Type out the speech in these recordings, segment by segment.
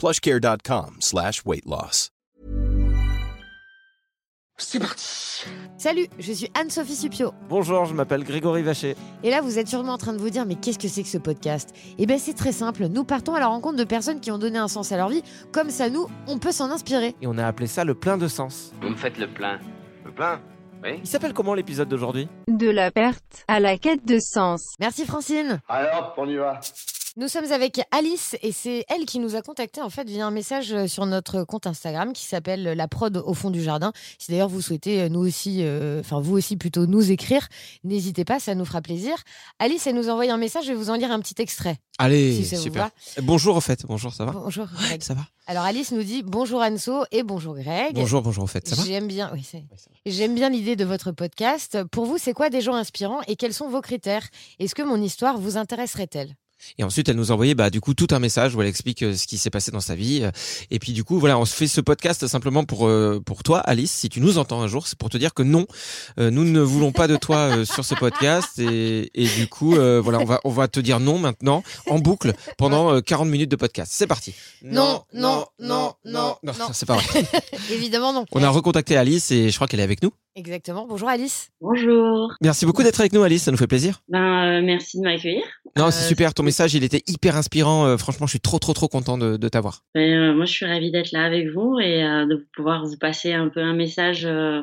plushcare.com slash weight loss. C'est parti Salut, je suis Anne-Sophie Supio. Bonjour, je m'appelle Grégory Vacher. Et là, vous êtes sûrement en train de vous dire, mais qu'est-ce que c'est que ce podcast? Eh bien, c'est très simple. Nous partons à la rencontre de personnes qui ont donné un sens à leur vie. Comme ça, nous, on peut s'en inspirer. Et on a appelé ça le plein de sens. Vous me faites le plein. Le plein? Oui. Il s'appelle comment l'épisode d'aujourd'hui? De la perte à la quête de sens. Merci Francine. Alors, on y va. Nous sommes avec Alice et c'est elle qui nous a contacté en fait via un message sur notre compte Instagram qui s'appelle La prod au fond du jardin. Si d'ailleurs vous souhaitez euh, nous aussi, euh, enfin vous aussi plutôt nous écrire, n'hésitez pas, ça nous fera plaisir. Alice, elle nous a envoyé un message, je vais vous en lire un petit extrait. Allez, Si ça vous super. va. Bonjour au fait, bonjour, ça va Bonjour. Greg. Ça va Alors Alice nous dit bonjour Anso et bonjour Greg. Bonjour, bonjour au fait, ça va J'aime bien, oui, J'aime bien l'idée de votre podcast. Pour vous, c'est quoi des gens inspirants et quels sont vos critères? Est-ce que mon histoire vous intéresserait-elle? Et ensuite, elle nous a envoyé bah, du coup tout un message où elle explique euh, ce qui s'est passé dans sa vie. Et puis du coup, voilà, on se fait ce podcast simplement pour euh, pour toi, Alice, si tu nous entends un jour, c'est pour te dire que non, euh, nous ne voulons pas de toi euh, sur ce podcast. Et, et du coup, euh, voilà, on va on va te dire non maintenant en boucle pendant euh, 40 minutes de podcast. C'est parti. Non, non, non, non, non, non. c'est pas vrai. Évidemment non. On a recontacté Alice et je crois qu'elle est avec nous. Exactement. Bonjour Alice. Bonjour. Merci beaucoup d'être avec nous, Alice. Ça nous fait plaisir. Ben, euh, merci de m'accueillir. Non, c'est Euh, super. Ton message, il était hyper inspirant. Euh, franchement, je suis trop, trop, trop content de, de t'avoir. Ben, euh, moi, je suis ravie d'être là avec vous et euh, de pouvoir vous passer un peu un message euh,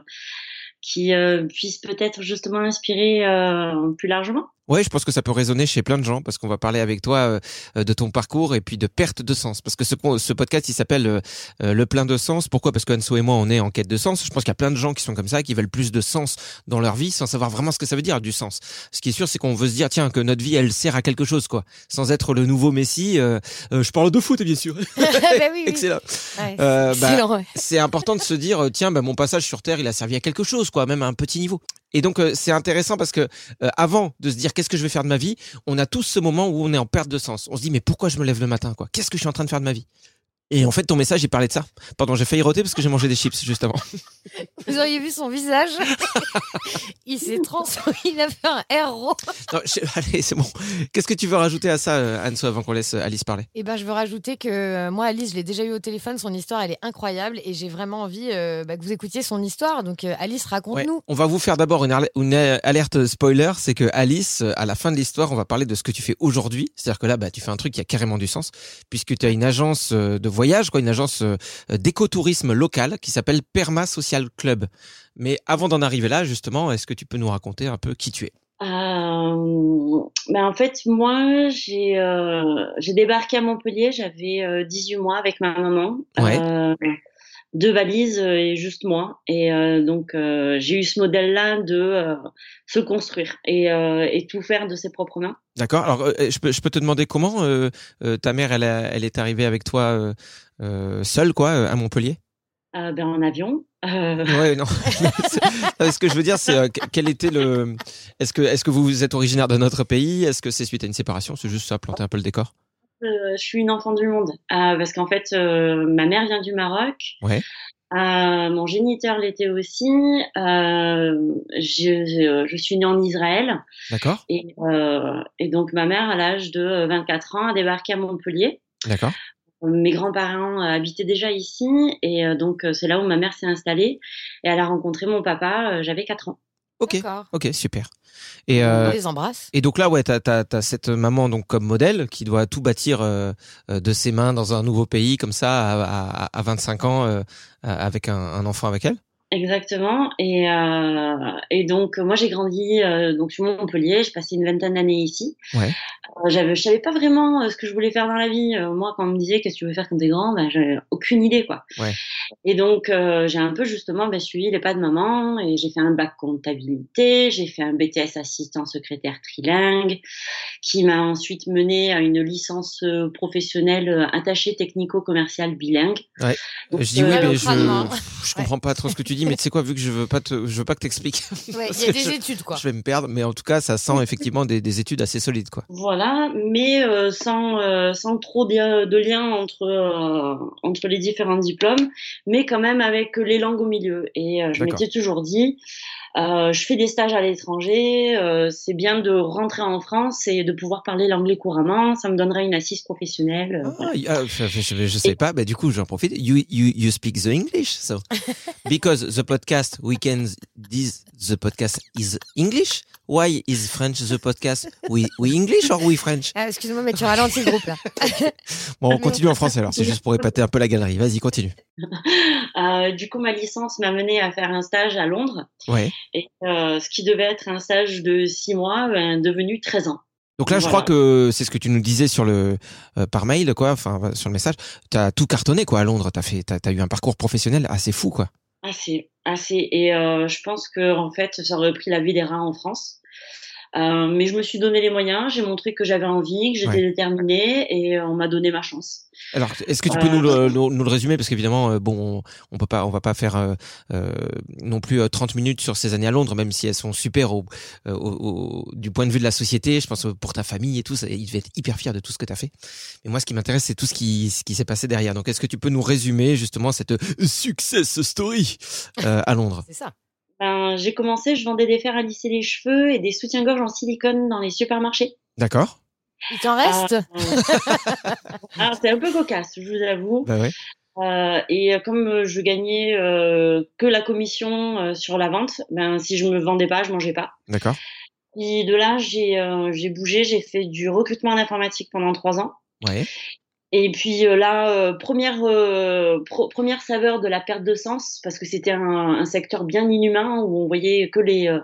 qui euh, puisse peut-être justement inspirer euh, plus largement. Ouais, je pense que ça peut résonner chez plein de gens parce qu'on va parler avec toi euh, de ton parcours et puis de perte de sens. Parce que ce, ce podcast, il s'appelle euh, euh, Le plein de sens. Pourquoi? Parce que Anso et moi, on est en quête de sens. Je pense qu'il y a plein de gens qui sont comme ça, qui veulent plus de sens dans leur vie sans savoir vraiment ce que ça veut dire, du sens. Ce qui est sûr, c'est qu'on veut se dire, tiens, que notre vie, elle sert à quelque chose, quoi. Sans être le nouveau Messi. euh, euh, je parle de foot, bien sûr. Bah oui, oui. Excellent. Ouais, Euh, bah, c'est important de se dire tiens bah, mon passage sur terre il a servi à quelque chose quoi même à un petit niveau et donc c'est intéressant parce que euh, avant de se dire qu'est-ce que je vais faire de ma vie? On a tous ce moment où on est en perte de sens. On se dit mais pourquoi je me lève le matin quoi? Qu'est-ce que je suis en train de faire de ma vie? Et en fait ton message il parlait de ça pardon j'ai failli roter parce que j'ai mangé des chips juste avant Vous auriez vu son visage. il s'est transformé. Il a fait un héros. Je- allez c'est bon qu'est-ce que tu veux rajouter à ça euh, Anso avant qu'on laisse euh, Alice parler? Et ben, je veux rajouter que euh, moi, Alice, je l'ai déjà eu au téléphone. Son histoire, elle est incroyable et j'ai vraiment envie euh, bah, que vous écoutiez son histoire. Donc, euh, Alice, Ouais. raconte-nous. On va vous faire d'abord une, alerte spoiler, c'est que Alice, à la fin de l'histoire, on va parler de ce que tu fais aujourd'hui. C'est-à-dire que là, bah, tu fais un truc qui a carrément du sens, puisque tu as une agence de voyage, quoi, une agence euh, d'écotourisme local qui s'appelle Perma Social Club. Mais avant d'en arriver là, justement, est-ce que tu peux nous raconter un peu qui tu es? Euh, ben en fait, moi, j'ai euh, débarqué à Montpellier, j'avais euh, 18 mois avec ma maman. Ouais. Deux valises euh, et juste moi. Et euh, donc, euh, j'ai eu ce modèle-là de euh, se construire et, et tout faire de ses propres mains. D'accord. Alors, je peux, je peux te demander comment ta mère, elle, a- elle est arrivée avec toi seule, quoi, à Montpellier? Ben, en avion. Ouais, non. Ce que je veux dire, c'est que- quel était le. Est-ce que, est-ce que vous êtes originaire d'un autre pays? Est-ce que c'est suite à une séparation? C'est juste ça, planter un peu le décor? Euh, je suis une enfant du monde euh, parce qu'en fait, euh, ma mère vient du Maroc. Ouais. Euh, mon géniteur l'était aussi. Euh, je, je, suis née en Israël. D'accord. Et, euh, et donc ma mère, à l'âge de 24 ans, a débarqué à Montpellier. D'accord. Mes grands-parents habitaient déjà ici et donc c'est là où ma mère s'est installée et elle a rencontré mon papa. J'avais 4 ans. Ok. Ok, super. Et euh, on les embrasse. Et donc là, ouais, t'as as, as, cette maman donc comme modèle qui doit tout bâtir euh, de ses mains dans un nouveau pays comme ça à, à, à 25 ans euh, avec un, un, enfant avec elle. Exactement. Et, euh, et donc moi j'ai grandi euh, donc sur Montpellier. J'ai passé une vingtaine d'années ici. Ouais. Euh, j'avais, je savais pas vraiment euh, ce que je voulais faire dans la vie. Euh, moi, quand on me disait qu'est-ce que tu veux faire quand t'es grand, ben j'avais aucune idée quoi. Ouais. Et donc j'ai un peu justement ben, suivi les pas de maman et j'ai fait un bac comptabilité, j'ai fait un BTS assistant secrétaire trilingue, qui m'a ensuite mené à une licence professionnelle attachée technico-commerciale bilingue. Ouais. Donc, je dis oui, mais je, je comprends pas trop ce que tu dis, mais tu sais quoi, vu que je veux pas te, je veux pas que t'expliques. Ouais, il y a des études quoi. Je vais me perdre, mais en tout cas, ça sent effectivement des, des études assez solides quoi. Voilà, mais euh, sans, euh, sans trop de, de lien entre, euh, entre les différents diplômes, mais quand même avec les langues au milieu. Et je m'étais toujours dit, euh, je fais des stages à l'étranger. Euh, c'est bien de rentrer en France et de pouvoir parler l'anglais couramment. Ça me donnerait une assise professionnelle. Ah, voilà. ah, je, je, sais et... pas. Bah, du coup, j'en profite. You, you, you speak the English, so because the podcast weekends this the podcast is English. Why is French the podcast? We, we English or we French? Ah, excuse-moi, mais tu ralentis le groupe là. bon, on continue en français alors. C'est juste pour épater un peu la galerie. Vas-y, continue. Euh, du coup, ma licence m'a mené à faire un stage à Londres. Ouais. Et euh, ce qui devait être un stage de six mois, ben, devenu 13 ans. Donc là, je voilà. crois que c'est ce que tu nous disais sur le euh, par mail, quoi, enfin sur le message. T'as tout cartonné, quoi, à Londres. T'as fait, t'as as eu un parcours professionnel assez fou, quoi. Assez, assez. Et euh, je pense que en fait, ça aurait pris la vie des rats en France. Euh, mais je me suis donné les moyens, j'ai montré que j'avais envie, que j'étais ouais. déterminée et on m'a donné ma chance. Alors, est-ce que tu peux euh, nous, le, nous, nous, le résumer? Parce qu'évidemment, euh, bon, on peut pas, on va pas faire euh, non plus 30 minutes sur ces années à Londres, même si elles sont super au, au, au, du point de vue de la société. Je pense pour ta famille et tout, ça, il devait être hyper fier de tout ce que tu as fait. Mais moi, ce qui m'intéresse, c'est tout ce qui, ce qui s'est passé derrière. Donc, est-ce que tu peux nous résumer justement cette success story à Londres? C'est ça. Ben, j'ai commencé, je vendais des fers à lisser les cheveux et des soutiens-gorge en silicone dans les supermarchés. D'accord. Il t'en reste euh, Alors, c'est un peu cocasse, je vous avoue. Bah ouais. Euh, et comme je gagnais euh, que la commission euh, sur la vente, ben si je me vendais pas, je mangeais pas. D'accord. Et de là, j'ai euh, j'ai bougé, j'ai fait du recrutement en informatique pendant trois ans. Ouais. Et puis euh, là, euh, première, euh, pro première saveur de la perte de sens, parce que c'était un, un, secteur bien inhumain où on voyait que les, euh,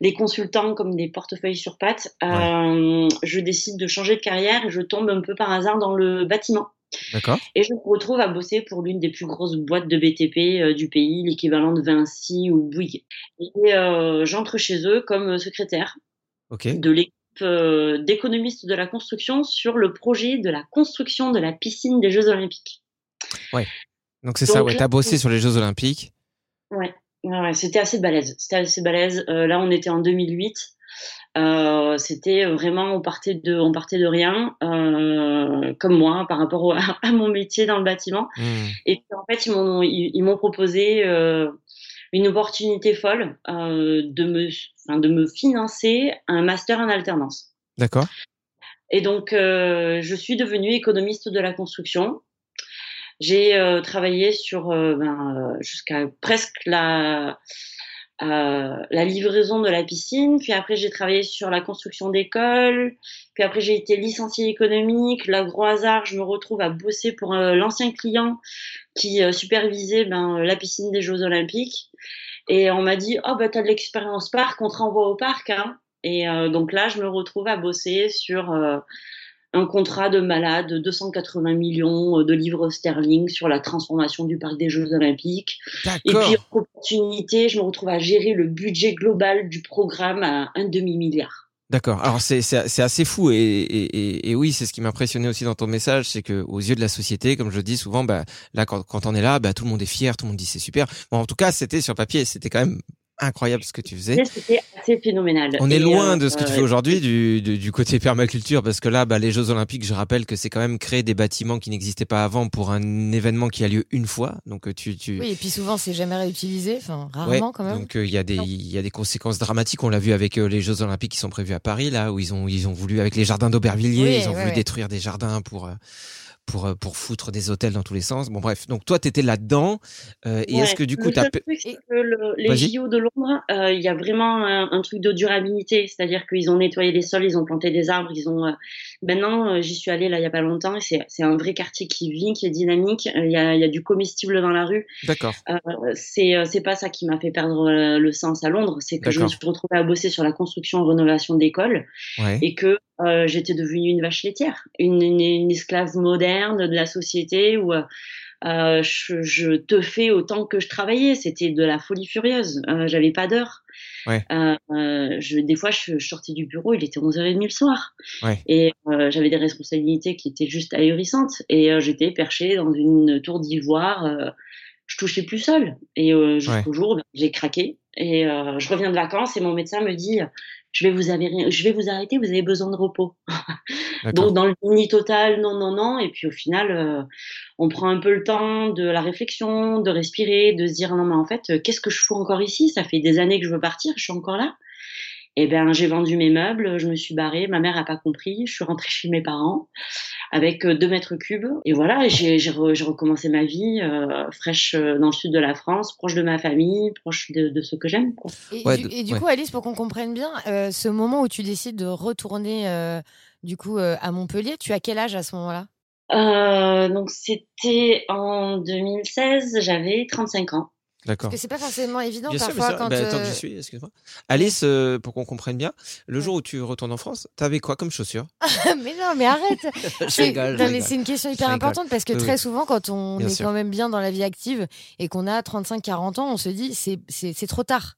les consultants comme des portefeuilles sur pattes. Ouais. je décide de changer de carrière et je tombe un peu par hasard dans le bâtiment. D'accord. Et je me retrouve à bosser pour l'une des plus grosses boîtes de BTP du pays, l'équivalent de Vinci ou Bouygues. Et j'entre chez eux comme secrétaire okay. de l'équipe euh, d'économistes de la construction sur le projet de la construction de la piscine des Jeux Olympiques. Ouais. Donc c'est ça, ouais. T'as bossé sur les Jeux Olympiques. Ouais. ouais, c'était assez balèze. C'était assez balèze. Euh, là, on était en 2008. Euh, c'était vraiment, on partait de, on partait de rien, euh, comme moi, par rapport au, à mon métier dans le bâtiment. Mmh. Et puis en fait, ils m'ont, ils, ils m'ont proposé une opportunité folle euh, de me, enfin, de me financer un master en alternance. D'accord. Et donc, euh, je suis devenue économiste de la construction. J'ai euh, travaillé sur ben, jusqu'à presque la la livraison de la piscine. Puis après, j'ai travaillé sur la construction d'écoles. Puis après, j'ai été licenciée économique. Là, gros hasard, je me retrouve à bosser pour l'ancien client qui supervisait ben, la piscine des Jeux Olympiques. Et on m'a dit, oh, bah, t'as de l'expérience parc, on te renvoie au parc. Hein. Et euh, donc là, je me retrouve à bosser sur euh, un contrat de malade de 280 millions de livres sterling sur la transformation du parc des Jeux Olympiques. Et puis, opportunité, je me retrouve à gérer le budget global du programme à un demi-milliard. D'accord. Alors c'est assez fou et, et, et oui c'est ce qui m'impressionnait aussi dans ton message c'est que aux yeux de la société comme je dis souvent bah là quand quand on est là bah tout le monde est fier tout le monde dit c'est super bon en tout cas c'était sur papier c'était quand même incroyable ce que tu faisais. C'était assez phénoménal. On est loin euh, de ce que tu fais aujourd'hui du, du, du côté permaculture parce que là, bah, les Jeux Olympiques, je rappelle que c'est quand même créer des bâtiments qui n'existaient pas avant pour un événement qui a lieu une fois. Donc euh, tu, tu... Oui, et puis souvent, c'est jamais réutilisé, enfin, Ouais, rarement quand même. donc euh, il y a des il y a des conséquences dramatiques. On l'a vu avec euh, les Jeux Olympiques qui sont prévus à Paris là où ils ont ils ont voulu avec les jardins d'Aubervilliers, Oui, ils ont ouais, voulu ouais. détruire des jardins pour euh, pour euh, pour foutre des hôtels dans tous les sens. Bon bref, donc toi t'étais là-dedans euh, et Ouais. est-ce que du coup truc, c'est que le- les. JO de Londres, euh, il y a vraiment un, un truc de durabilité, c'est-à-dire qu'ils ont nettoyé les sols, ils ont planté des arbres, ils ont. euh, Maintenant, euh, j'y suis allée là il y a pas longtemps c'est un vrai quartier qui vit, qui est dynamique. Euh, Il y a, il y a du comestible dans la rue. D'accord. Euh, c'est euh, pas ça qui m'a fait perdre le sens à Londres, c'est que je me suis retrouvée à bosser sur la construction et rénovation d'écoles Ouais. et que euh, j'étais devenue une vache laitière, une, une, une esclave moderne de la société où euh, je, je te fais autant que je travaillais. C'était de la folie furieuse. Euh, J'avais pas d'heure. Ouais. Euh, je, des fois, je, je sortais du bureau, il était 11h30 le soir. Ouais. Et j'avais des responsabilités qui étaient juste ahurissantes. Et j'étais perchée dans une tour d'ivoire. je touchais plus seule. Et jusqu'au jour, ben, j'ai craqué. Et je reviens de vacances et mon médecin me dit je vais vous avérer- je vais vous arrêter, vous avez besoin de repos. Donc dans le déni total, non, non, non. Et puis au final, euh, on prend un peu le temps de la réflexion, de respirer, de se dire non mais en fait, euh, qu'est-ce que je fous encore ici? Ça fait des années que je veux partir, je suis encore là. Et ben j'ai vendu mes meubles, je me suis barrée. Ma mère a pas compris. Je suis rentrée chez mes parents avec euh, deux mètres cubes. Et voilà, j'ai j'ai re- j'ai recommencé ma vie euh, fraîche euh, dans le sud de la France, proche de ma famille, proche de, de ceux que j'aime. Et, Ouais, du, de- et du ouais. coup, Alice, pour qu'on comprenne bien, euh, ce moment où tu décides de retourner euh, du coup euh, à Montpellier, tu as quel âge à ce moment-là? Euh, donc c'était en 2016, j'avais 35 ans. D'accord. Parce que c'est pas forcément évident Bien parfois sûr. quand. Bah, tant que euh, j'y suis, excuse-moi. Alice, euh, pour qu'on comprenne bien, le jour où tu retournes en France, t'avais quoi comme chaussures? Mais non, mais arrête. Je C'est- rigole, non, mais c'est une question hyper importante parce que Oui, très souvent, quand on Bien est sûr. quand même bien dans la vie active et qu'on a 35-40 ans, on se dit c'est c'est c'est trop tard.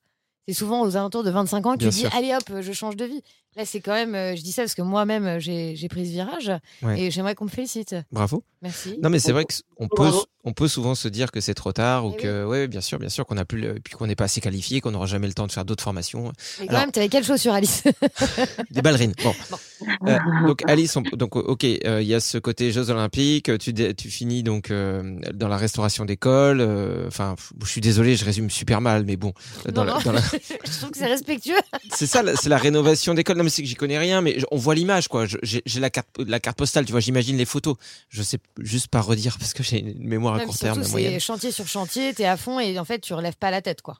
C'est souvent aux alentours de 25 ans que Bien tu dis allez hop, je change de vie. Là, c'est quand même, euh, je dis ça parce que moi-même euh, j'ai j'ai pris ce virage Ouais. et j'aimerais qu'on me félicite. Bravo. Merci. Non, mais c'est vrai qu'on peut, on peut souvent se dire que c'est trop tard ou Eh que, ouais, bien sûr, bien sûr, qu'on a plus, le- puis qu'on n'est pas assez qualifié, qu'on n'aura jamais le temps de faire d'autres formations. Mais quand alors- même, t'avais quelles chaussures, Alice Des ballerines. Bon. Euh, donc Alice, on- donc ok, euh, il y a ce côté Jeux Olympiques. Tu, tu finis donc euh, dans la restauration d'école. euh, Enfin, je suis désolé, je résume super mal, mais bon, dans Non, la- non. dans la- Je trouve que c'est respectueux. c'est ça, c'est la rénovation d'école. Non, mais c'est que j'y connais rien, mais on voit l'image, quoi. J'ai la carte, la carte postale, tu vois. J'imagine les photos. Je sais juste pas redire parce que j'ai une mémoire à court terme, c'est chantier sur chantier, t'es à fond et en fait, tu relèves pas la tête, quoi.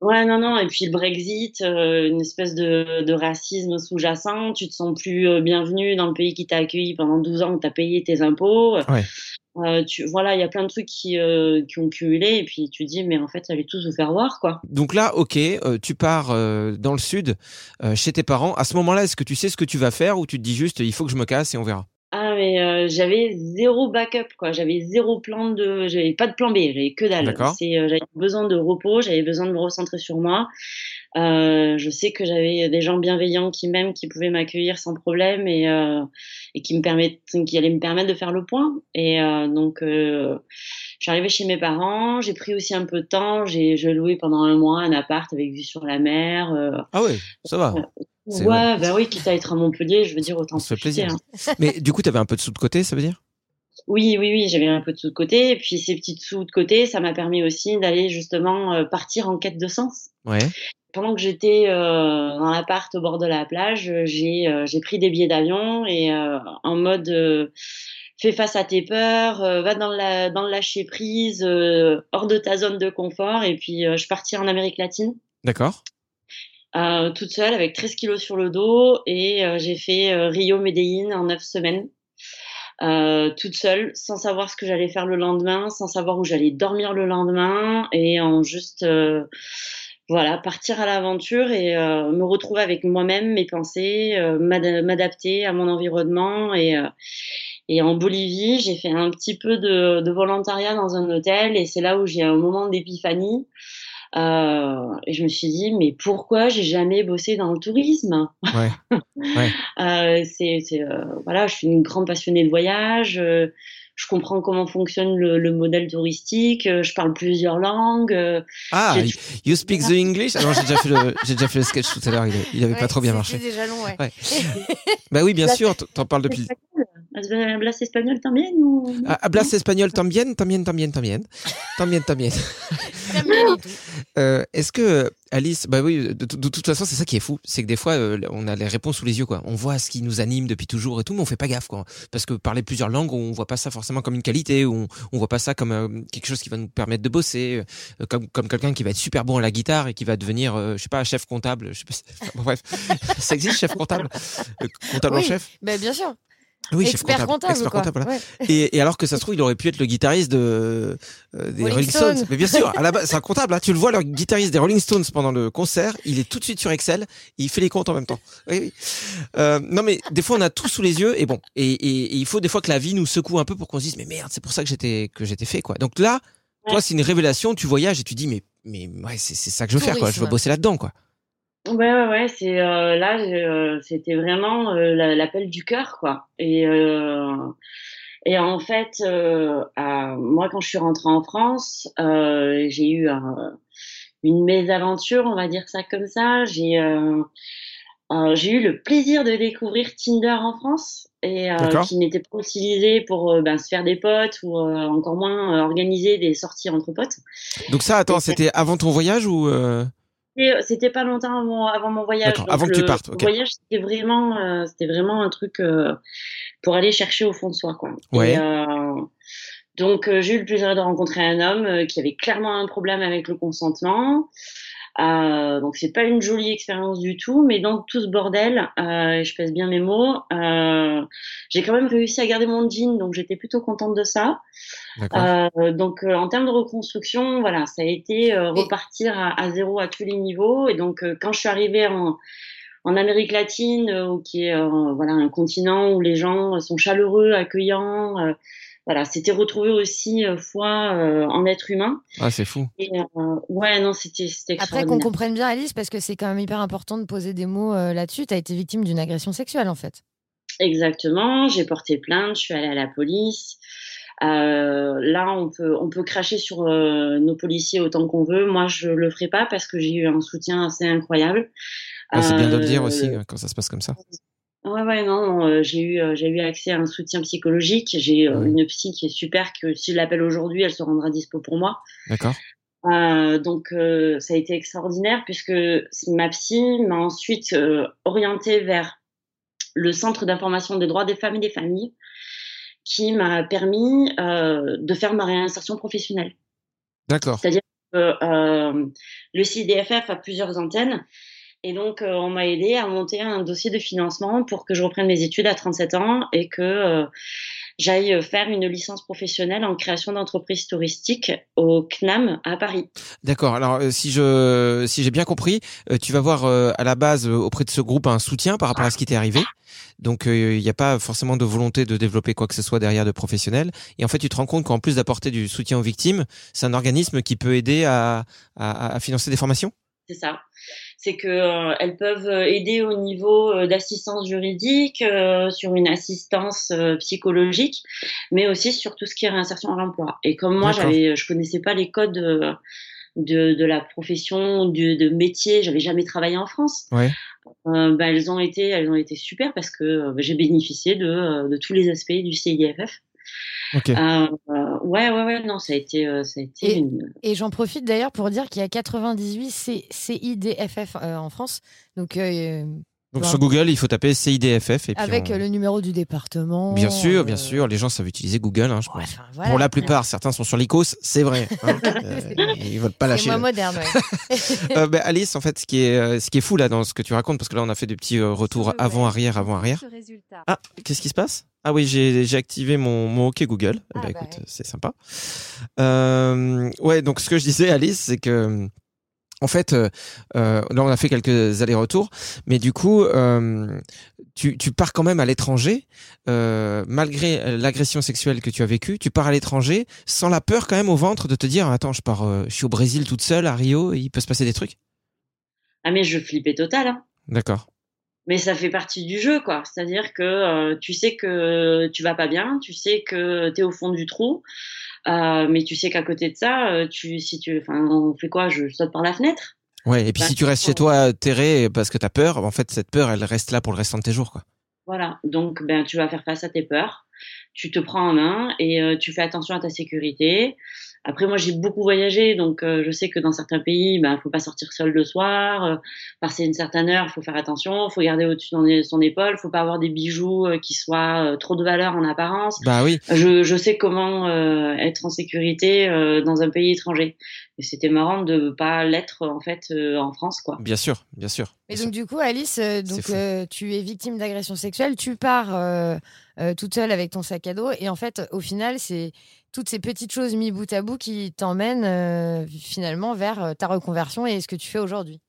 Ouais, non, non. Et puis le Brexit, euh, une espèce de, de racisme sous-jacent. Tu te sens plus euh, bienvenu dans le pays qui t'a accueilli pendant 12 ans, où t'as payé tes impôts. Ouais. Euh, tu, voilà, il y a plein de trucs qui, euh, qui ont cumulé. Et puis tu te dis, mais en fait, allez tous vous faire voir, quoi. Donc là, ok, euh, tu pars dans le sud, chez tes parents. À ce moment-là, est-ce que tu sais ce que tu vas faire ou tu te dis juste, il faut que je me casse et on verra? Ah, mais euh, j'avais zéro backup, quoi. J'avais zéro plan de. J'avais pas de plan B, j'avais que dalle. D'accord. C'est, euh, j'avais besoin de repos, j'avais besoin de me recentrer sur moi. Euh, je sais que j'avais des gens bienveillants qui m'aiment, qui pouvaient m'accueillir sans problème et, euh, et qui me permettent, qui allaient me permettre de faire le point. Et euh, donc, euh, je suis arrivée chez mes parents. J'ai pris aussi un peu de temps. J'ai, je loué pendant un mois un appart avec vue sur la mer. Ah ouais, ça va. Ouais, bah oui, quitte à être à Montpellier, je veux dire autant se plaisir. hein. Mais du coup, tu avais un peu de sous de côté, ça veut dire? Oui, oui, oui, j'avais un peu de sous de côté. Et puis ces petits sous de côté, ça m'a permis aussi d'aller justement euh, partir en quête de sens. Ouais. Pendant que j'étais euh, dans l'appart au bord de la plage, j'ai euh, pris des billets d'avion et euh, en mode fais face à tes peurs, euh, va dans la dans le lâcher prise, euh, hors de ta zone de confort. Et puis euh, je suis partie en Amérique latine D'accord. Euh, toute seule avec 13 kilos sur le dos et euh, j'ai fait euh, Rio Medellin en 9 semaines. Euh, toute seule, sans savoir ce que j'allais faire le lendemain, sans savoir où j'allais dormir le lendemain, et en juste, euh, voilà, partir à l'aventure et euh, me retrouver avec moi-même, mes pensées, m'ad- m'adapter à mon environnement. Et, et en Bolivie, j'ai fait un petit peu de, de volontariat dans un hôtel, et c'est là où j'ai un moment d'épiphanie. Euh, et je me suis dit, mais pourquoi j'ai jamais bossé dans le tourisme? Ouais. Ouais. euh, c'est, c'est, euh, voilà, je suis une grande passionnée de voyage. euh, je comprends comment fonctionne le, le modèle touristique, euh, je parle plusieurs langues. euh, Ah, j'ai- you speak the English? Ah non, j'ai déjà fait le, j'ai déjà fait le sketch tout à l'heure. Il, il avait Ouais, pas trop bien c'était marché. déjà long, ouais. Ouais. Bah oui, bien sûr. T'en parles depuis. Espagnol. Hablas espagnol también ou Ah, hablas espagnol también, también, también, también, también, también. Et tout. Euh, Est-ce que Alice, bah oui, de, de- de toute façon, c'est ça qui est fou, c'est que des fois, euh, on a les réponses sous les yeux, quoi. On voit ce qui nous anime depuis toujours et tout, mais on fait pas gaffe, quoi. Parce que parler plusieurs langues, on voit pas ça forcément comme une qualité, on, on voit pas ça comme euh, quelque chose qui va nous permettre de bosser, euh, comme comme quelqu'un qui va être super bon à la guitare et qui va devenir, je sais pas, chef comptable. Je sais pas. enfin, bref, ça existe, chef comptable, comptable en chef? bah, bien sûr. Oui, chef Expert comptable, expert quoi. comptable, voilà. Ouais. Et, et alors que ça se trouve, il aurait pu être le guitariste de euh, des Rolling Rolling Stones. Stones. Mais bien sûr, à la base, c'est un comptable. Hein. Tu le vois, le guitariste des Rolling Stones pendant le concert, il est tout de suite sur Excel, il fait les comptes en même temps. Oui, oui. Euh, non, mais des fois, on a tout sous les yeux, et bon, et, et- et il faut des fois que la vie nous secoue un peu pour qu'on se dise, mais merde, c'est pour ça que j'étais que j'étais fait, quoi. Donc là, toi, c'est une révélation. Tu voyages et tu dis, mais mais ouais, c'est ça que je veux faire, quoi. Je veux bosser là-dedans, quoi. Ouais, ouais, ouais, c'est euh, là, euh, c'était vraiment euh, la- l'appel du cœur, quoi. Et et en fait, à- moi, quand je suis rentrée en France, j'ai eu un- une mésaventure, on va dire ça comme ça. J'ai j'ai eu le plaisir de découvrir Tinder en France et qui n'était pas utilisé pour ben, se faire des potes ou encore moins organiser des sorties entre potes. Donc ça, attends, c'était avant ton voyage ou C'était pas longtemps avant, avant mon voyage. Donc, avant que tu partes. Le voyage, c'était vraiment, euh, c'était vraiment un truc euh, pour aller chercher au fond de soi, quoi. Ouais. Et, euh, donc, euh, j'ai eu le plaisir de rencontrer un homme euh, qui avait clairement un problème avec le consentement. Euh, donc, c'est pas une jolie expérience du tout, mais dans tout ce bordel, euh, et je pèse bien mes mots, euh, j'ai quand même réussi à garder mon jean, donc j'étais plutôt contente de ça. Euh, donc euh, en termes de reconstruction, voilà, ça a été euh, repartir à, à zéro à tous les niveaux. Et donc euh, quand je suis arrivée en, en Amérique latine, euh, qui est euh, voilà un continent où les gens sont chaleureux, accueillants, euh, voilà, c'était retrouver aussi euh, foi euh, en être humain. Ah, c'est fou. Et euh, ouais, non, c'était Après, qu'on comprenne bien, Alice, parce que c'est quand même hyper important de poser des mots euh, là-dessus. Tu as été victime d'une agression sexuelle, en fait. Exactement, j'ai porté plainte, je suis allée à la police. Euh, là, on peut, on peut cracher sur euh, nos policiers autant qu'on veut. Moi, je le ferai pas parce que j'ai eu un soutien assez incroyable. Ah, c'est bien de le dire aussi quand ça se passe comme ça. Ouais, ouais, non, euh, j'ai eu, euh, j'ai eu accès à un soutien psychologique. J'ai euh, Ouais. une psy qui est super, que si je l'appelle aujourd'hui, elle se rendra dispo pour moi. D'accord. Euh, donc euh, ça a été extraordinaire puisque ma psy m'a ensuite euh, orientée vers le Centre d'information des droits des femmes et des familles qui m'a permis de faire ma réinsertion professionnelle. D'accord. C'est-à-dire que le CIDFF a plusieurs antennes et donc euh, on m'a aidé à monter un dossier de financement pour que je reprenne mes études à 37 ans et que euh, j'aille faire une licence professionnelle en création d'entreprises touristiques au CNAM à Paris. D'accord. Alors euh, si je si j'ai bien compris, tu vas voir à la base auprès de ce groupe un soutien par rapport à ce qui t'est arrivé. Donc il n'y a pas forcément de volonté de développer quoi que ce soit derrière de professionnel. Et en fait, tu te rends compte qu'en plus d'apporter du soutien aux victimes, c'est un organisme qui peut aider à, à, à financer des formations? C'est ça. C'est que euh, elles peuvent aider au niveau euh, d'assistance juridique, euh, sur une assistance psychologique, mais aussi sur tout ce qui est réinsertion à l'emploi. Et comme moi, j'avais, je connaissais pas les codes de, de la profession, de, de métier, j'avais jamais travaillé en France. Ouais. Euh, bah, elles ont été, elles ont été super parce que euh, j'ai bénéficié de, de tous les aspects du CIDFF. Ok. Euh, euh, ouais, ouais, ouais, non, ça a été, euh, ça a été Et- une, Et j'en profite d'ailleurs pour dire qu'il y a 98 C- CIDFF euh, en France. Donc, euh, Donc Wow. sur Google, il faut taper CIDFF et puis avec on- euh, le numéro du département. Bien sûr, bien euh, sûr, les gens savent utiliser Google, hein, je ouais, pense. enfin, voilà. Pour la plupart, certains sont sur l'ICOS, c'est vrai. hein. Euh, ils veulent pas C'est lâcher. moins moderne, ouais. Euh, ben, Alice, en fait, ce qui est ce qui est fou là dans ce que tu racontes, parce que là on a fait des petits euh, retours avant arrière avant arrière. Ah, qu'est-ce qui se passe? Ah oui, j'ai j'ai activé mon mon OK Google. Ah ben, bah écoute, ouais. c'est sympa. Euh, ouais, donc ce que je disais, Alice, c'est que en fait, euh, euh, là on a fait quelques allers-retours, mais du coup, euh, tu, tu pars quand même à l'étranger, euh, malgré l'agression sexuelle que tu as vécue, tu pars à l'étranger sans la peur quand même au ventre de te dire, attends, je pars, euh, je suis au Brésil toute seule à Rio, il peut se passer des trucs? ah mais je flippais total, hein. D'accord. Mais ça fait partie du jeu, quoi. C'est-à-dire que euh, tu sais que tu vas pas bien, tu sais que tu es au fond du trou, euh, mais tu sais qu'à côté de ça, euh, tu, si tu, enfin, on fait quoi? Je saute par la fenêtre. Ouais, et puis Bah, si tu restes chez toi terré parce que t'as peur, en fait, cette peur, elle reste là pour le restant de tes jours, quoi. Voilà. Donc, ben, tu vas faire face à tes peurs. Tu te prends en main et euh, tu fais attention à ta sécurité. Après, moi, j'ai beaucoup voyagé, donc euh, je sais que dans certains pays, ben, faut pas sortir seul le soir. Euh, passer une certaine heure, faut faire attention. Faut garder au-dessus de son épaule. Faut pas avoir des bijoux euh, qui soient euh, trop de valeur en apparence. Bah oui. Je, je sais comment euh, être en sécurité euh, dans un pays étranger. Et c'était marrant de pas l'être en fait euh, en France, quoi. Bien sûr, bien sûr. Et donc du coup, Alice, euh, donc euh, tu es victime d'agression sexuelle, tu pars euh, euh, toute seule avec ton sac à dos, et en fait, au final, c'est toutes ces petites choses mis bout à bout qui t'emmènent euh, finalement vers ta reconversion et ce que tu fais aujourd'hui.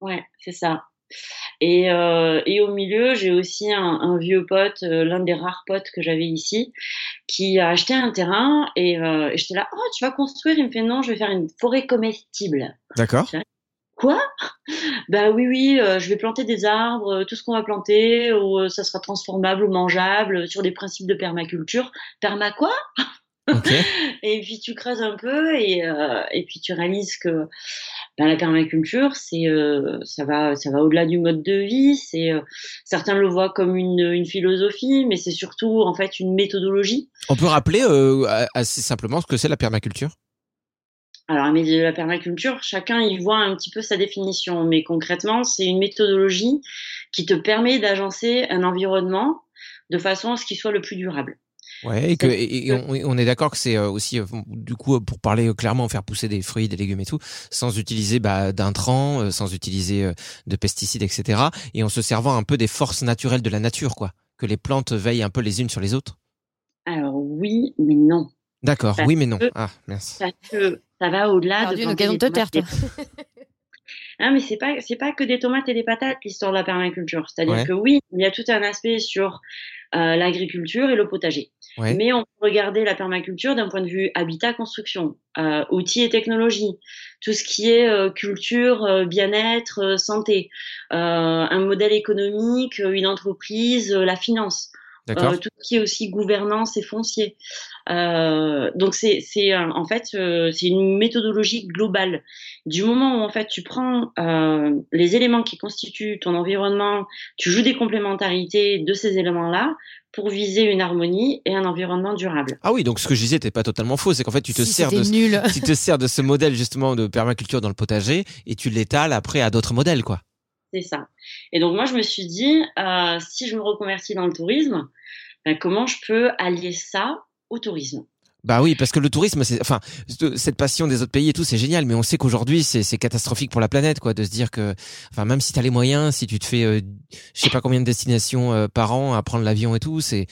Ouais, c'est ça. Et, euh, et au milieu, j'ai aussi un, un vieux pote, euh, l'un des rares potes que j'avais ici, qui a acheté un terrain et, euh, et j'étais là, oh, tu vas construire? Il me fait non, je vais faire une forêt comestible. D'accord. Quoi? Bah oui, oui, euh, je vais planter des arbres, euh, tout ce qu'on va planter, ou euh, ça sera transformable ou mangeable sur des principes de permaculture. Perma quoi? Et puis tu creuses un peu et, et puis tu réalises que ben, la permaculture, c'est euh, ça va ça va au-delà du mode de vie. C'est euh, certains le voient comme une, une philosophie, mais c'est surtout en fait une méthodologie. On peut rappeler euh, assez simplement ce que c'est la permaculture? Alors mais la permaculture, chacun y voit un petit peu sa définition, mais concrètement, c'est une méthodologie qui te permet d'agencer un environnement de façon à ce qu'il soit le plus durable. Ouais, et que et- et on, on est d'accord que c'est euh, aussi euh, du coup pour parler euh, clairement faire pousser des fruits, des légumes et tout, sans utiliser bah, d'intrants, sans utiliser de pesticides, etc. Et en se servant un peu des forces naturelles de la nature, quoi. Que les plantes veillent un peu les unes sur les autres. Alors oui, mais non. D'accord. Oui, mais non. que- Ah, merci. Parce que ça va au-delà de une occasion de te des taire, tomates, toi. des- Ah, mais c'est pas c'est pas que des tomates et des patates l'histoire de la permaculture. C'est-à-dire Ouais. que oui, il y a tout un aspect sur euh, l'agriculture et le potager. Mais on peut regarder la permaculture d'un point de vue habitat, construction, euh, outils et technologies, tout ce qui est euh, culture, euh, bien-être, santé, un modèle économique, une entreprise, la finance. D'accord. Euh, tout ce qui est aussi gouvernance et foncier. Euh, donc c'est c'est euh, en fait euh, c'est une méthodologie globale. Du moment où en fait tu prends euh, les éléments qui constituent ton environnement, tu joues des complémentarités de ces éléments-là pour viser une harmonie et un environnement durable. Ah oui, donc ce que je disais n'était pas totalement faux, c'est qu'en fait tu te Si sers de nul. tu te sers de ce modèle justement de permaculture dans le potager et tu l'étales après à d'autres modèles, quoi. C'est ça. Et donc moi je me suis dit euh, si je me reconvertis dans le tourisme, ben, comment je peux allier ça au tourisme? Bah oui, parce que le tourisme, c'est, enfin, ce- cette passion des autres pays et tout, c'est génial, mais on sait qu'aujourd'hui, c'est, catastrophique pour la planète, quoi, de se dire que, enfin, même si t'as les moyens, si tu te fais, euh, je sais pas combien de destinations euh, par an à prendre l'avion et tout, c'est,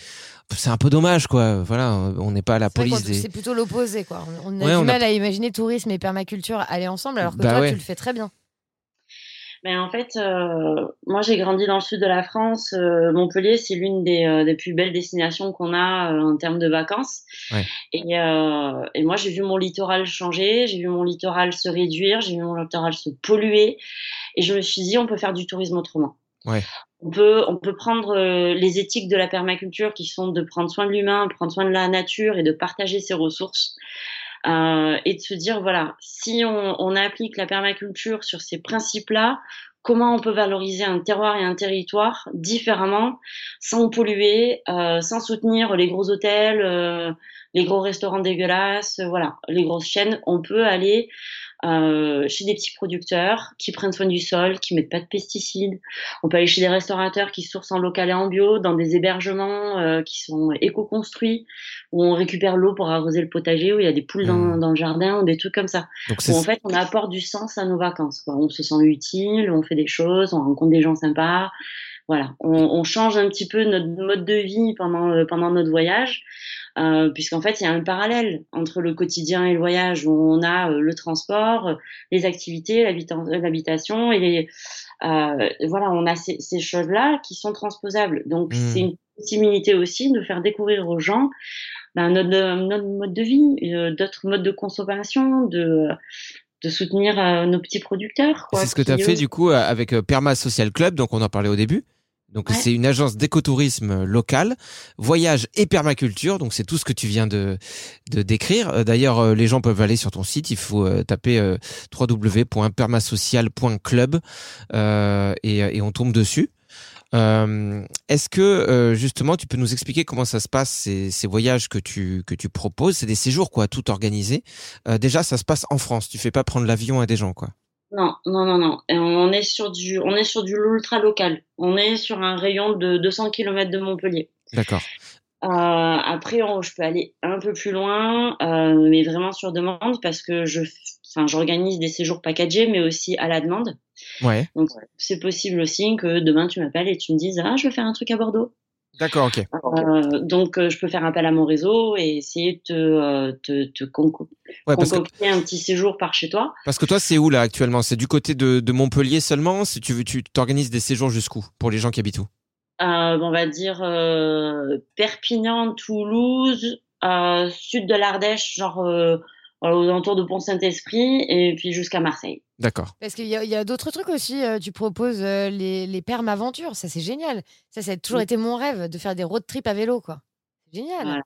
c'est un peu dommage, quoi. Voilà, on n'est pas à la police des. C'est plutôt l'opposé, quoi. On on a Ouais, du on a- mal à imaginer tourisme et permaculture aller ensemble, alors que Bah toi, ouais. tu le fais très bien. Mais en fait, euh, moi j'ai grandi dans le sud de la France. Euh, Montpellier, c'est l'une des, euh, des plus belles destinations qu'on a euh, en termes de vacances. Ouais. Et, euh, et moi, j'ai vu mon littoral changer, j'ai vu mon littoral se réduire, j'ai vu mon littoral se polluer. Et je me suis dit, on peut faire du tourisme autrement. Ouais. On peut, on peut prendre euh, les éthiques de la permaculture qui sont de prendre soin de l'humain, prendre soin de la nature et de partager ses ressources. Euh, et de se dire, voilà, si on, on applique la permaculture sur ces principes-là, comment on peut valoriser un terroir et un territoire différemment, sans polluer, euh, sans soutenir les gros hôtels, euh, les gros restaurants dégueulasses, euh, voilà, les grosses chaînes. On peut aller euh, chez des petits producteurs qui prennent soin du sol, qui mettent pas de pesticides. On peut aller chez des restaurateurs qui sourcent en local et en bio, dans des hébergements euh, qui sont éco-construits, où on récupère l'eau pour arroser le potager, où il y a des poules dans, Mmh. dans le jardin, ou des trucs comme ça. Donc Où en fait, on apporte du sens à nos vacances. Quoi. On se sent utile, on fait des choses, on rencontre des gens sympas. Voilà, on, on change un petit peu notre mode de vie pendant, euh, pendant notre voyage, euh, puisqu'en fait, il y a un parallèle entre le quotidien et le voyage, où on a euh, le transport, les activités, l'habita- l'habitation, et les, voilà, on a ces, ces choses-là qui sont transposables. Donc, Mm. c'est une possibilité aussi de faire découvrir aux gens ben, notre, notre mode de vie, euh, d'autres modes de consommation, de, de soutenir euh, nos petits producteurs. c'est ce que tu as fait du coup avec Perma Social Club, donc on en parlait au début. Donc Ouais. c'est une agence d'écotourisme local, voyage et permaculture. Donc c'est tout ce que tu viens de, de décrire. Euh, D'ailleurs, euh, les gens peuvent aller sur ton site. Il faut euh, taper www.permasocial.club euh, et, et on tombe dessus. Euh, Est-ce que euh, justement tu peux nous expliquer comment ça se passe ces, ces voyages que tu que tu proposes? C'est des séjours quoi, tout organisé. Euh, déjà, ça se passe en France. Tu fais pas prendre l'avion à des gens quoi. Non, non, non, non. Et on est sur du, on est sur du ultra local. On est sur un rayon de 200 km de Montpellier. D'accord. Euh, après, on- je peux aller un peu plus loin, euh, mais vraiment sur demande parce que je, enfin, j'organise des séjours packagés, mais aussi à la demande. Ouais. Donc, c'est possible aussi que demain tu m'appelles et tu me dises, ah, je veux faire un truc à Bordeaux. D'accord. Ok. Euh, donc, euh, je peux faire appel à mon réseau et essayer de te, euh, te, te conco- Ouais, parce que concocter un petit séjour par chez toi. Parce que toi, c'est où là actuellement? C'est du côté de, de Montpellier seulement? Si tu veux, tu t'organises des séjours jusqu'où pour les gens qui habitent où? On va dire Perpignan, Toulouse, sud de l'Ardèche, genre euh, aux alentours de Pont-Saint-Esprit, et puis jusqu'à Marseille. D'accord. Parce qu'il y a, d'autres trucs aussi. euh, Tu proposes euh, les, les permes aventures. Ça, c'est génial. Ça, ça a toujours Oui. été mon rêve de faire des road trips à vélo, quoi. Génial. Voilà.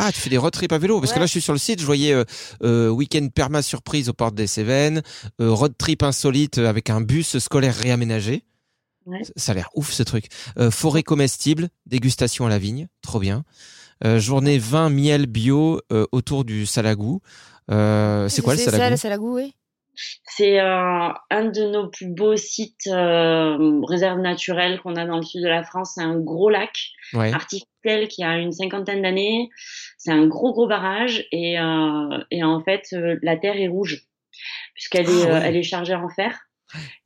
Ah, tu fais des road trips à vélo? Parce que là, je suis sur le site, je voyais euh, euh, week-end perma surprise aux portes des Cévennes, euh, road trip insolite avec un bus scolaire réaménagé. Ouais. Ça- a l'air ouf ce truc. Euh, forêt comestible, dégustation à la vigne, trop bien. Euh, journée vin miel bio euh, autour du Salagou. Euh, c'est quoi le Salagou le Salagou, oui. C'est euh, un de nos plus beaux sites euh, réserves naturelles qu'on a dans le sud de la France. C'est un gros lac Ouais. artificiel qui a une cinquantaine d'années. C'est un gros gros barrage et, euh, et en fait euh, la terre est rouge puisqu'elle Ah, est ouais. elle est chargée en fer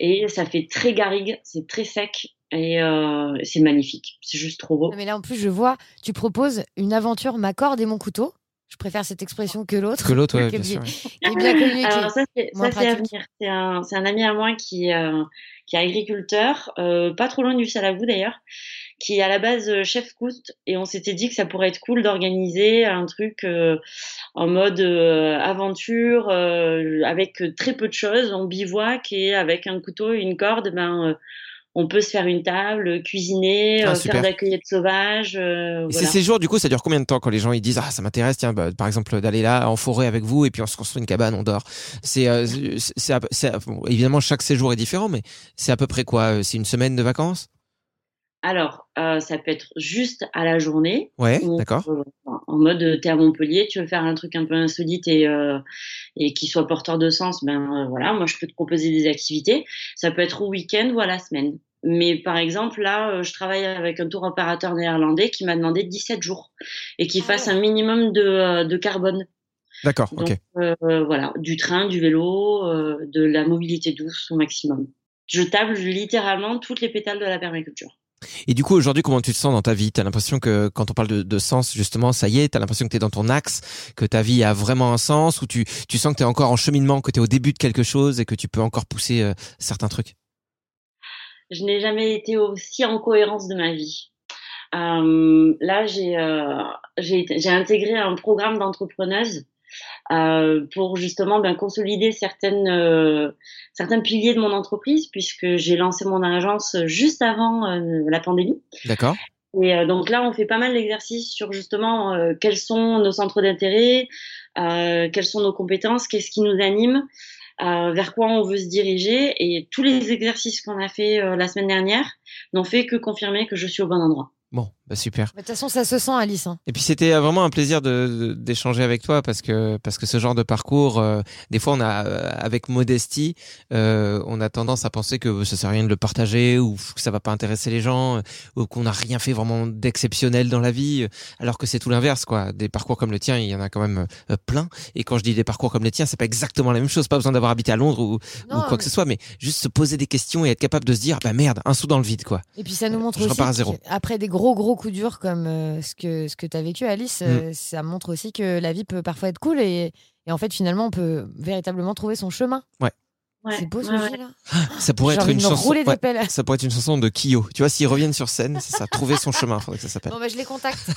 et ça fait très garrigue, c'est très sec et euh, c'est magnifique. C'est juste trop beau. Mais là, en plus, je vois, tu proposes une aventure ma corde et mon couteau. Je préfère cette expression que l'autre. Que l'autre, est bien sûr. bien Alors ça c'est à venir. C'est un ami à moi qui euh, qui est agriculteur, euh, pas trop loin du Salagou d'ailleurs, qui est à la base euh, chef scout et on s'était dit que ça pourrait être cool d'organiser un truc euh, en mode euh, aventure euh, avec très peu de choses, on bivouac et avec un couteau et une corde, ben euh, on peut se faire une table, cuisiner, Ah, euh, faire d'accueillette sauvage. euh, Et voilà. ces séjours, du coup, ça dure combien de temps quand les gens ils disent ah ça m'intéresse, tiens, bah, par exemple d'aller là en forêt avec vous et puis on se construit une cabane, on dort. C'est euh, évidemment chaque séjour est différent, mais c'est à peu près quoi euh, C'est une semaine de vacances? Alors, euh, ça peut être juste à la journée. Ouais, Ou, d'accord. euh, en mode, euh, t'es à Montpellier, tu veux faire un truc un peu insolite et, euh, et qui soit porteur de sens, ben euh, voilà, moi je peux te proposer des activités. Ça peut être au week-end ou à la semaine. Mais par exemple, là, euh, je travaille avec un tour opérateur néerlandais qui m'a demandé 17 jours et qui Ah fasse un minimum de, euh, de carbone. D'accord, ok. euh, voilà, du train, du vélo, euh, de la mobilité douce au maximum. Je table littéralement toutes les pétales de la permaculture. Et du coup, aujourd'hui, comment tu te sens dans ta vie? T'as l'impression que quand on parle de, de sens, justement, ça y est, t'as l'impression que t'es dans ton axe, que ta vie a vraiment un sens, ou tu, tu sens que t'es encore en cheminement, que t'es au début de quelque chose et que tu peux encore pousser euh, certains trucs? Je n'ai jamais été aussi en cohérence de ma vie. Euh, là, j'ai euh, intégré un programme d'entrepreneuse euh, pour justement ben, consolider certaines euh, certains piliers de mon entreprise puisque j'ai lancé mon agence juste avant euh, la pandémie. D'accord Et donc là, on fait pas mal d'exercices sur justement euh, quels sont nos centres d'intérêt, euh, quelles sont nos compétences, qu'est-ce qui nous anime, euh, vers quoi on veut se diriger. Et tous les exercices qu'on a fait la semaine dernière n'ont fait que confirmer que je suis au bon endroit. Bon, bah super. De toute façon, ça se sent, Alice. hein. Et puis c'était euh, vraiment un plaisir de de- d'échanger avec toi parce que parce que ce genre de parcours, euh, des fois on a euh, avec modestie, euh, on a tendance à penser que ça sert à rien de le partager ou que ça va pas intéresser les gens euh, ou qu'on n'a rien fait vraiment d'exceptionnel dans la vie, alors que c'est tout l'inverse quoi. Des parcours comme le tien, il y en a quand même plein. Et quand je dis des parcours comme les tiens, c'est pas exactement la même chose. Pas besoin d'avoir habité à Londres ou, quoi que ce soit, mais juste se poser des questions et être capable de se dire bah merde, un sou dans le vide quoi. Et puis ça nous montre aussi après des gros gros coups durs comme euh, ce que ce que tu as vécu Alice, Mm. euh, ça montre aussi que la vie peut parfois être cool et, et en fait finalement on peut véritablement trouver son chemin. Ouais, C'est beau ce ouais, dis là. Ça pourrait être une chanson. ouais, ça pourrait être une chanson de Kyo. Tu vois, s'ils reviennent sur scène, c'est ça. Trouver son chemin, faudrait que ça s'appelle. Bon, bah, je les contacte.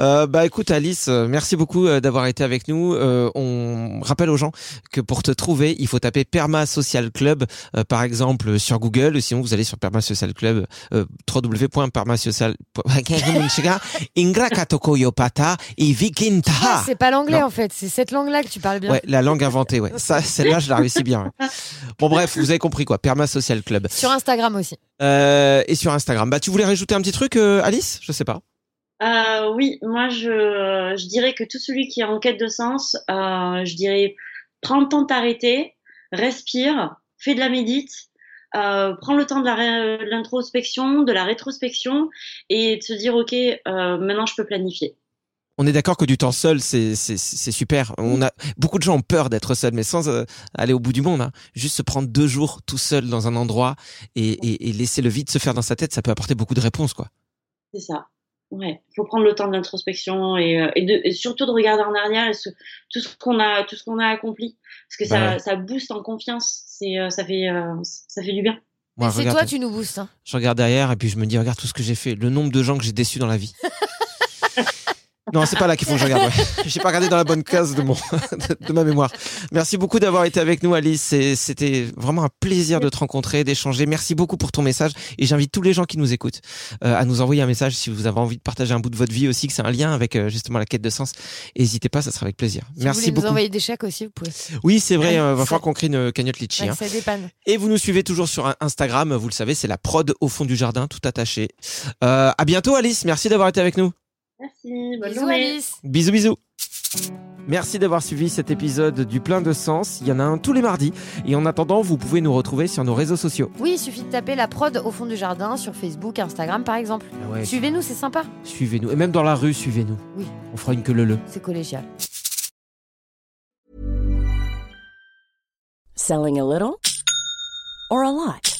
Euh, bah écoute Alice, euh, merci beaucoup euh, d'avoir été avec nous. Euh, on rappelle aux gens que pour te trouver, il faut taper Perma Social Club, euh, par exemple sur Google, ou sinon vous allez sur Perma Social Club, euh, www.permasocial. Ingrakatokoyopata et Vikinta. Ah, c'est pas l'anglais en fait, c'est cette langue-là que tu parles bien. Ouais, la langue inventée, ouais. Ça, celle-là, je la réussis bien. Bon, bref, vous avez compris quoi. Perma Social Club. Sur Instagram aussi. Euh, et sur Instagram. Bah, tu voulais rajouter un petit truc, euh, Alice? Je sais pas. Euh, oui, moi je, je dirais que tout celui qui est en quête de sens, euh, je dirais prends le temps de t'arrêter, respire, fais de la médite, euh, prends le temps de l'introspection, de la rétrospection et de se dire ok, euh, maintenant je peux planifier. On est d'accord que du temps seul, c'est c'est c'est super. On a beaucoup de gens ont peur d'être seul, mais sans euh, aller au bout du monde. hein. Juste se prendre deux jours tout seul dans un endroit et, et, et laisser le vide se faire dans sa tête, ça peut apporter beaucoup de réponses, quoi. C'est ça. Ouais, faut prendre le temps de l'introspection et, euh, et, de, et surtout de regarder en arrière et ce- tout ce qu'on a, tout ce qu'on a accompli, parce que Bah ça, ouais. ça booste en confiance. C'est, euh, ça fait, euh, ça fait du bien. C'est regarde, toi, tu nous boostes. hein. je regarde derrière et puis je me dis, regarde tout ce que j'ai fait, le nombre de gens que j'ai déçus dans la vie. Non, c'est pas là qu'il faut que je regarde. Ouais. J'ai pas regardé dans la bonne case de mon de, ma mémoire. Merci beaucoup d'avoir été avec nous, Alice. C'était vraiment un plaisir de te rencontrer, d'échanger. Merci beaucoup pour ton message et j'invite tous les gens qui nous écoutent euh, à nous envoyer un message si vous avez envie de partager un bout de votre vie aussi, que c'est un lien avec euh, justement la quête de sens. N'hésitez pas, ça sera avec plaisir. Si vous Merci voulez beaucoup. nous envoyer des chèques aussi, vous pouvez. Oui, c'est vrai. Ouais, euh, va falloir qu'on crée une cagnotte litchi. Ouais, hein. ça dépanne. Et vous nous suivez toujours sur Instagram, vous le savez, c'est la prod au fond du jardin, tout attaché. Euh, à bientôt Alice, merci d'avoir été avec nous. Merci, bonne Bisous, journée. Alice. Bisous bisous. Merci d'avoir suivi cet épisode du plein de sens. Il y en a un tous les mardis. Et en attendant, vous pouvez nous retrouver sur nos réseaux sociaux. Oui, il suffit de taper la prod au fond du jardin sur Facebook, Instagram par exemple. Ah ouais, Suivez-nous, c'est sympa. suivez-nous. Et même dans la rue, suivez-nous. Oui. On fera une queue le le. C'est collégial. Selling a little or a lot?